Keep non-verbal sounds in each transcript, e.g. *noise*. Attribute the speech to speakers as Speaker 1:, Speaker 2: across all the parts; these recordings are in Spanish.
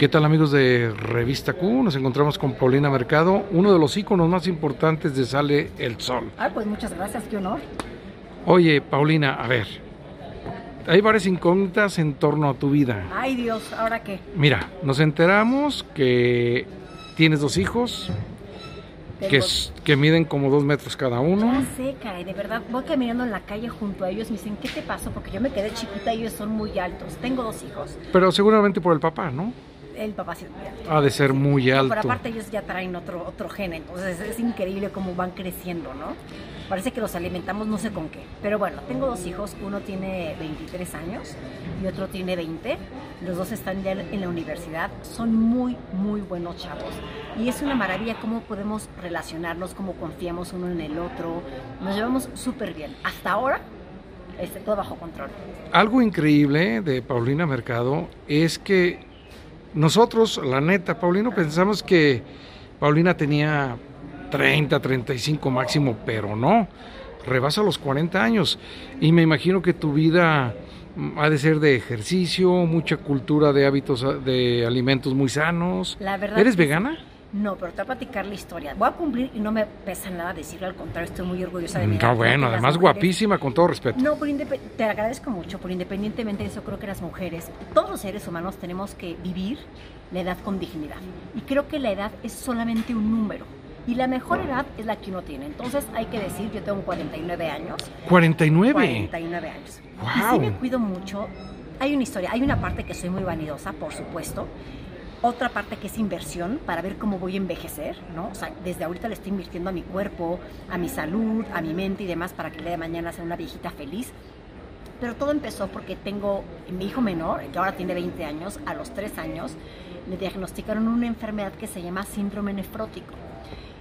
Speaker 1: ¿Qué tal amigos de Revista Q? Nos encontramos con Paulina Mercado, uno de los íconos más importantes de Sale el Sol.
Speaker 2: Ay, pues muchas gracias, qué honor.
Speaker 1: Oye, Paulina, a ver, hay varias incógnitas en torno a tu vida.
Speaker 2: Ay Dios, ¿ahora qué?
Speaker 1: Mira, nos enteramos que tienes dos hijos, que, es- que miden como dos metros cada uno.
Speaker 2: Ya sé, caray, de verdad, voy caminando en la calle junto a ellos me dicen, ¿qué te pasó? Porque yo me quedé chiquita y ellos son muy altos. Tengo dos hijos.
Speaker 1: Pero seguramente por el papá, ¿no?
Speaker 2: El papá sí.
Speaker 1: Ha de ser muy alto.
Speaker 2: pero aparte ellos ya traen otro, otro gen, entonces es increíble cómo van creciendo, ¿no? Parece que los alimentamos no sé con qué. Pero bueno, tengo dos hijos, uno tiene 23 años y otro tiene 20. Los dos están ya en la universidad, son muy, muy buenos chavos. Y es una maravilla cómo podemos relacionarnos, cómo confiamos uno en el otro. Nos llevamos súper bien. Hasta ahora, este, todo bajo control.
Speaker 1: Algo increíble de Paulina Mercado es que nosotros, la neta, Paulino, pensamos que Paulina tenía 30, 35 máximo, pero no, rebasa los 40 años. Y me imagino que tu vida mm, ha de ser de ejercicio, mucha cultura de hábitos, ah, de alimentos muy sanos.
Speaker 2: La verdad
Speaker 1: ¿Eres vegana?
Speaker 2: No, pero te voy a platicar la historia. Voy a cumplir y no me pesa nada decirlo, al contrario, estoy muy orgullosa de mi edad.
Speaker 1: No, bueno, además guapísima, con todo respeto.
Speaker 2: No, por indepe- te agradezco mucho, por independientemente de eso, creo que las mujeres, todos los seres humanos tenemos que vivir la edad con dignidad. Y creo que la edad es solamente un número. Y la mejor edad es la que uno tiene. Entonces hay que decir, yo tengo 49 años.
Speaker 1: 49.
Speaker 2: 49 años. Y
Speaker 1: Guau.
Speaker 2: sí me cuido mucho. Hay una historia, hay una parte que soy muy vanidosa, por supuesto. Otra parte que es inversión para ver cómo voy a envejecer, ¿no? O sea, desde ahorita le estoy invirtiendo a mi cuerpo, a mi salud, a mi mente y demás para que el día de mañana sea una viejita feliz. Pero todo empezó porque tengo mi hijo menor, que ahora tiene 20 años, a los 3 años le diagnosticaron una enfermedad que se llama síndrome nefrótico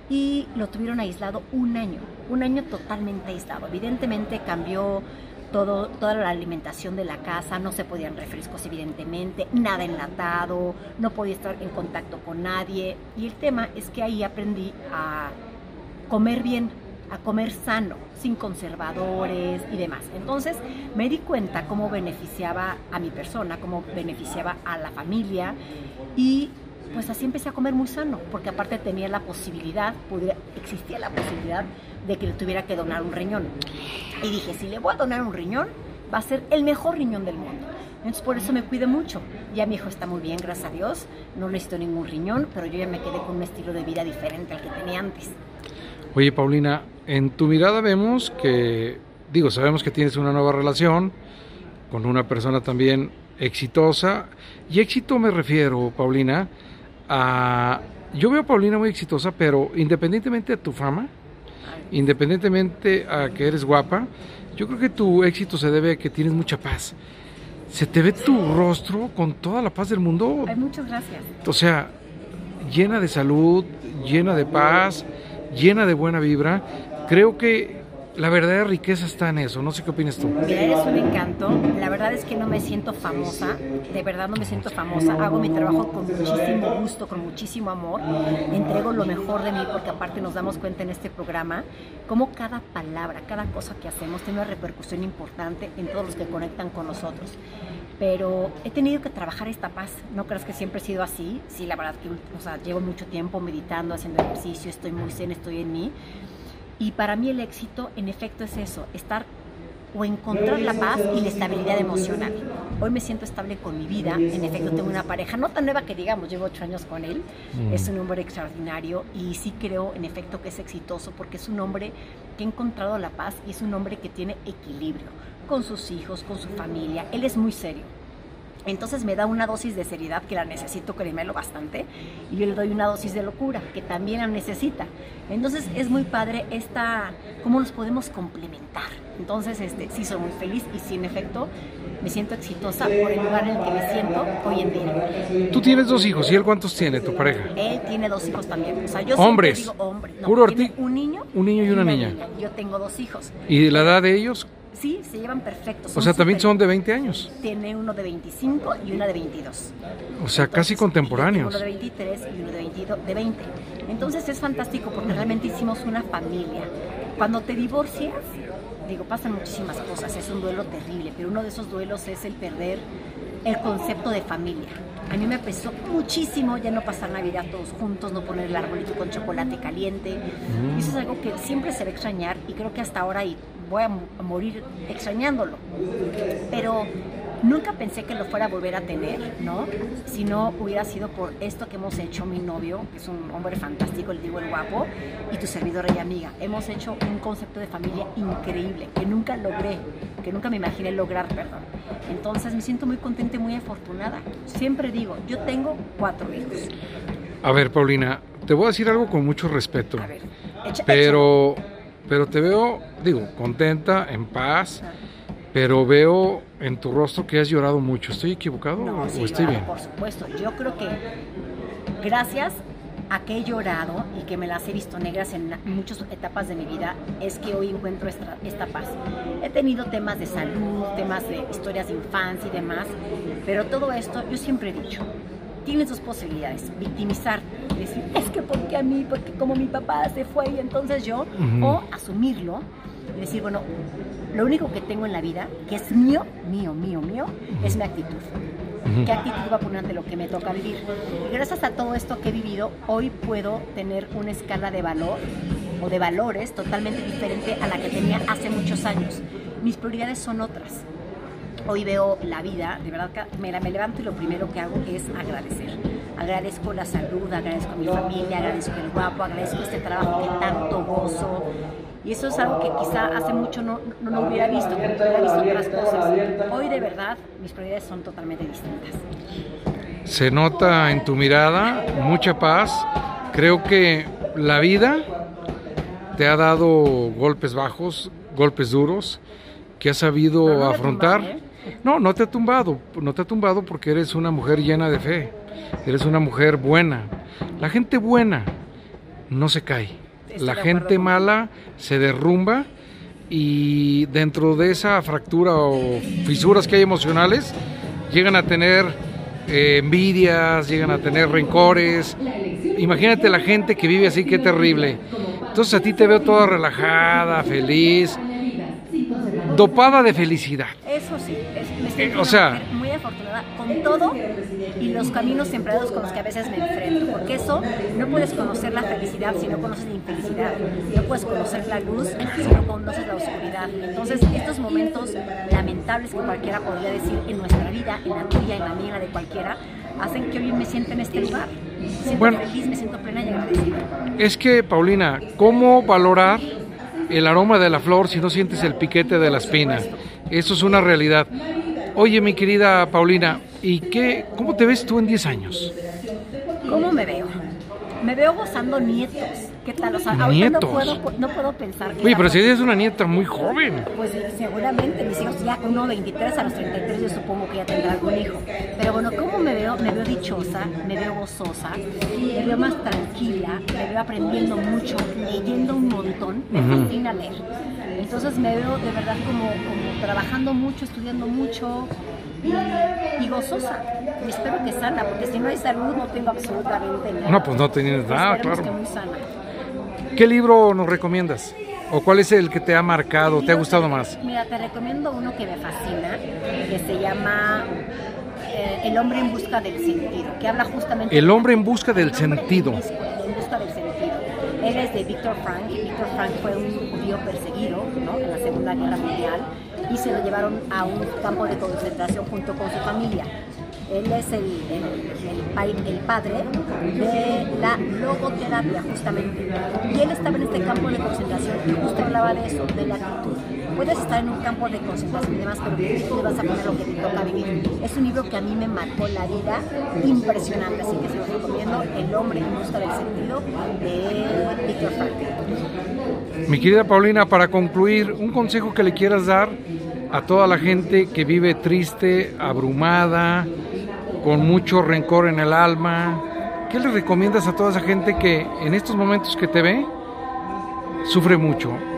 Speaker 2: y lo tuvieron aislado un año, un año totalmente aislado. Evidentemente cambió todo, toda la alimentación de la casa, no se podían refrescos evidentemente, nada enlatado, no podía estar en contacto con nadie. Y el tema es que ahí aprendí a comer bien, a comer sano, sin conservadores y demás. Entonces me di cuenta cómo beneficiaba a mi persona, cómo beneficiaba a la familia y pues así empecé a comer muy sano, porque aparte tenía la posibilidad, pudiera- existía la posibilidad de que le tuviera que donar un riñón. Y dije, si le voy a donar un riñón, va a ser el mejor riñón del mundo. Entonces por eso me cuide mucho. Ya mi hijo está muy bien, gracias a Dios. No necesito ningún riñón, pero yo ya me quedé con un estilo de vida diferente al que tenía antes.
Speaker 1: Oye, Paulina, en tu mirada vemos que, digo, sabemos que tienes una nueva relación con una persona también exitosa. Y éxito me refiero, Paulina, a... Yo veo a Paulina muy exitosa, pero independientemente de tu fama, independientemente a que eres guapa, yo creo que tu éxito se debe a que tienes mucha paz. Se te ve tu rostro con toda la paz del mundo.
Speaker 2: Ay, muchas gracias.
Speaker 1: O sea, llena de salud, llena de paz, llena de buena vibra. Creo que la verdadera riqueza está en eso. No sé qué opinas tú.
Speaker 2: Mira, eres un encanto. La verdad es que no me siento famosa. De verdad no me siento famosa. Hago mi trabajo con muchísimo gusto, con muchísimo amor. Entrego lo mejor de mí porque aparte nos damos cuenta en este programa cómo cada palabra, cada cosa que hacemos tiene una repercusión importante en todos los que conectan con nosotros. Pero he tenido que trabajar esta paz. No creas que siempre he sido así. Sí, la verdad que o sea, llevo mucho tiempo meditando, haciendo ejercicio, estoy muy zen, estoy en mí. Y para mí el éxito, en efecto, es eso, estar o encontrar la paz y la estabilidad emocional. Hoy me siento estable con mi vida, en efecto tengo una pareja, no tan nueva que digamos, llevo ocho años con él,
Speaker 1: Mm.
Speaker 2: es un hombre extraordinario y sí creo en efecto que es exitoso porque es un hombre que ha encontrado la paz y es un hombre que tiene equilibrio con sus hijos, con su familia, él es muy serio. Entonces me da una dosis de seriedad que la necesito, créemelo bastante, y yo le doy una dosis de locura que también la necesita. Entonces es muy padre esta, cómo nos podemos complementar. Entonces este, sí soy muy feliz y sí en efecto me siento exitosa por el lugar en el que me siento hoy en día.
Speaker 1: Tú tienes dos hijos. ¿Y él cuántos tiene, tu pareja?
Speaker 2: Él tiene dos hijos también. O sea, yo
Speaker 1: Hombres.
Speaker 2: digo. No,
Speaker 1: Puro
Speaker 2: tiene un niño,
Speaker 1: un niño y una niña.
Speaker 2: Yo tengo dos hijos.
Speaker 1: ¿Y la edad de ellos?
Speaker 2: Sí, se llevan perfectos.
Speaker 1: O sea, también son de 20 años.
Speaker 2: Tiene uno de 25 y una de 22.
Speaker 1: O sea, casi contemporáneos.
Speaker 2: Uno de 23 y uno de, 22, de 20. Entonces es fantástico porque realmente hicimos una familia. Cuando te divorcias, digo, pasan muchísimas cosas, es un duelo terrible, pero uno de esos duelos es el perder el concepto de familia. A mí me pesó muchísimo ya no pasar Navidad todos juntos, no poner el arbolito con chocolate caliente. Y eso es algo que siempre se va a extrañar y creo que hasta ahora voy a morir extrañándolo. Pero Nunca pensé que lo fuera a volver a tener, ¿no? Si no hubiera sido por esto que hemos hecho mi novio, que es un hombre fantástico, el digo el guapo, y tu servidora y amiga. Hemos hecho un concepto de familia increíble, que nunca logré, que nunca me imaginé lograr, perdón. Entonces me siento muy contenta y muy afortunada. Siempre digo, yo tengo cuatro hijos.
Speaker 1: A ver, Paulina, te voy a decir algo con mucho respeto. A ver, pero, pero te veo, digo, contenta, en paz. Pero veo en tu rostro que has llorado mucho. ¿Estoy equivocado o estoy bien?
Speaker 2: Por supuesto. Yo creo que gracias a que he llorado y que me las he visto negras en muchas etapas de mi vida, es que hoy encuentro esta, esta, paz. He tenido temas de salud, temas de historias de infancia y demás, pero todo esto yo siempre he dicho, tienes dos posibilidades, victimizarte, decir, es que porque a mí, porque como mi papá se fue y entonces yo, o asumirlo y decir, bueno, lo único que tengo en la vida, que es mío, mío, mío, mío, es mi actitud. ¿Qué actitud va a poner ante lo que me toca vivir? Gracias a todo esto que he vivido, hoy puedo tener una escala de valor o de valores totalmente diferente a la que tenía hace muchos años. Mis prioridades son otras. Hoy veo la vida, de verdad me, me levanto y lo primero que hago es agradecer. Agradezco la salud, agradezco a mi familia, agradezco el guapo, agradezco este trabajo que tanto gozo, y eso es algo que quizá hace mucho no, no, hubiera visto, porque hubiera visto otras cosas. Hoy de verdad mis prioridades son totalmente distintas.
Speaker 1: Se nota en tu mirada mucha paz. Creo que la vida te ha dado golpes bajos, golpes duros, que has sabido afrontar. ¿eh? No, no te ha tumbado, no te ha tumbado porque eres una mujer llena de fe, eres una mujer buena. La gente buena no se cae la gente mala se derrumba y dentro de esa fractura o fisuras que hay emocionales, llegan a tener eh, envidias, llegan a tener rencores. Imagínate la gente que vive así, qué terrible. Entonces a ti te veo toda relajada, feliz, dopada de felicidad.
Speaker 2: Eso sí, eh, o sea, muy afortunada con todo y los caminos sembrados con los que a veces me enfrento, porque eso no puedes conocer la felicidad si no conoces la infelicidad, no puedes conocer la luz si no conoces la oscuridad. Entonces, estos momentos lamentables que cualquiera podría decir en nuestra vida, en la tuya, en la mía, en la de cualquiera, hacen que hoy me sienta en este lugar. Me siento feliz, me siento plena y agradecida.
Speaker 1: Es que, Paulina, ¿cómo valorar el aroma de la flor si no sientes el piquete de la espina? Eso es una realidad. Oye, mi querida Paulina, ¿y qué, cómo te ves tú en 10 años?
Speaker 2: ¿Cómo me veo? Me veo gozando nietos. ¿Qué tal? O sea, ahorita no puedo, no puedo pensar
Speaker 1: que. Oye, pero si eres una nieta muy joven.
Speaker 2: Pues seguramente mis hijos ya, uno 23 a los 33, yo supongo que ya tendrá algún hijo. Pero bueno, ¿cómo me veo? Me veo dichosa, me veo gozosa, me veo más tranquila, me veo aprendiendo mucho, leyendo un montón, me fascina leer. Entonces me veo de verdad como, trabajando mucho, estudiando mucho y, gozosa. Y espero que sana, porque si no hay salud no tengo absolutamente nada.
Speaker 1: No, pues no tienes nada, claro. ¿Qué libro nos recomiendas? ¿O cuál es el que te ha marcado, te ha gustado más?
Speaker 2: Mira, te recomiendo uno que me fascina, que se llama eh, El hombre en busca del sentido, que habla justamente...
Speaker 1: El hombre en busca del sentido.
Speaker 2: En busca del sentido. Él es de Víctor Frank. Víctor Frank fue un judío perseguido en la Segunda Guerra Mundial y se lo llevaron a un campo de concentración junto con su familia. Él es el, padre de la logoterapia, justamente. Y él estaba en este campo de concentración y justo hablaba de eso, de la actitud. Puedes estar en un campo de concentración y demás, pero te vas a poner lo que te toca vivir. Es un libro que a mí me marcó la vida impresionante, así que se lo recomiendo, El hombre en busca del sentido, de Víctor Frank.
Speaker 1: Mi querida Paulina, para concluir, un consejo que le quieras dar a toda la gente que vive triste, abrumada, con mucho rencor en el alma. ¿Qué le recomiendas a toda esa gente que en estos momentos que te ve sufre mucho?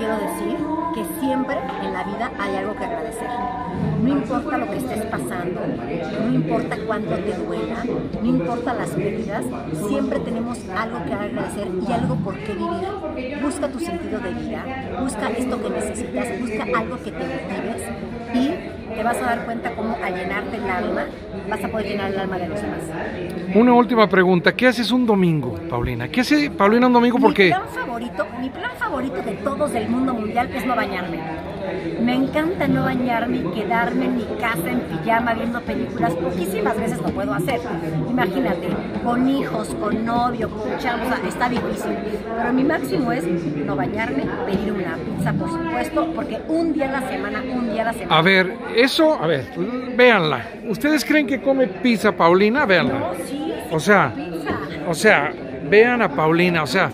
Speaker 2: Quiero decir que siempre en la vida hay algo que agradecer. No importa lo que estés pasando, no importa cuánto te duela, no importa las pérdidas, siempre tenemos algo que agradecer y algo por qué vivir. Busca tu sentido de vida, busca esto que necesitas, busca algo que te motives y te vas a dar cuenta cómo al llenarte el alma vas a poder llenar el alma de los demás.
Speaker 1: Una última pregunta, ¿qué haces un domingo, Paulina? ¿Qué hace Paulina un domingo? Porque
Speaker 2: Mi plan favorito, mi plan favorito de todos del mundo mundial es no bañarme. Me encanta no bañarme y quedarme en mi casa en pijama viendo películas. Poquísimas veces lo puedo hacer. Imagínate, con hijos, con novio, con chavos, o sea, está difícil. Pero mi máximo es no bañarme, pedir una pizza, por supuesto, porque un día a la semana, un día a la semana.
Speaker 1: A ver, eso, a ver, véanla. ¿Ustedes creen que come pizza Paulina? Véanla.
Speaker 2: No, sí,
Speaker 1: O sea,
Speaker 2: pizza.
Speaker 1: o sea, vean a Paulina, o sea,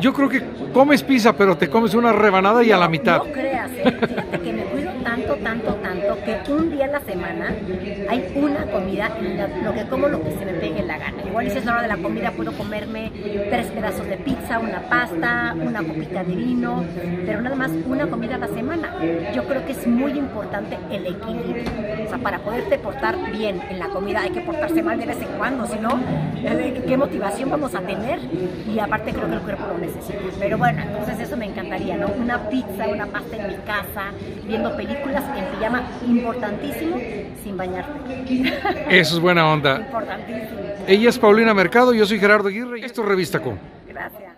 Speaker 1: yo creo que comes pizza, pero te comes una rebanada y a la mitad.
Speaker 2: No creas, ¿eh? fíjate que me cuido tanto, tanto, tanto que un día a la semana hay una comida la- lo que como lo que se me pegue la gana. Igual si es la hora de la comida puedo comerme tres pedazos de pizza, una pasta, una copita de vino, pero nada más una comida a la semana. Yo creo que es muy importante el equilibrio. O sea, para poderte portar bien en la comida hay que portarse mal de vez en cuando, si no, eh, ¿qué motivación vamos a tener? Y aparte creo que el cuerpo lo necesita. Pero bueno, entonces eso me encantaría, ¿no? Una pizza, una pasta en mi casa, viendo películas en pijama, importantísimo, sin bañarte. *laughs*
Speaker 1: Eso es buena onda.
Speaker 2: importantísimo.
Speaker 1: Ella es Paulina Mercado, yo soy Gerardo Aguirre y esto es Revista Com.
Speaker 2: Gracias.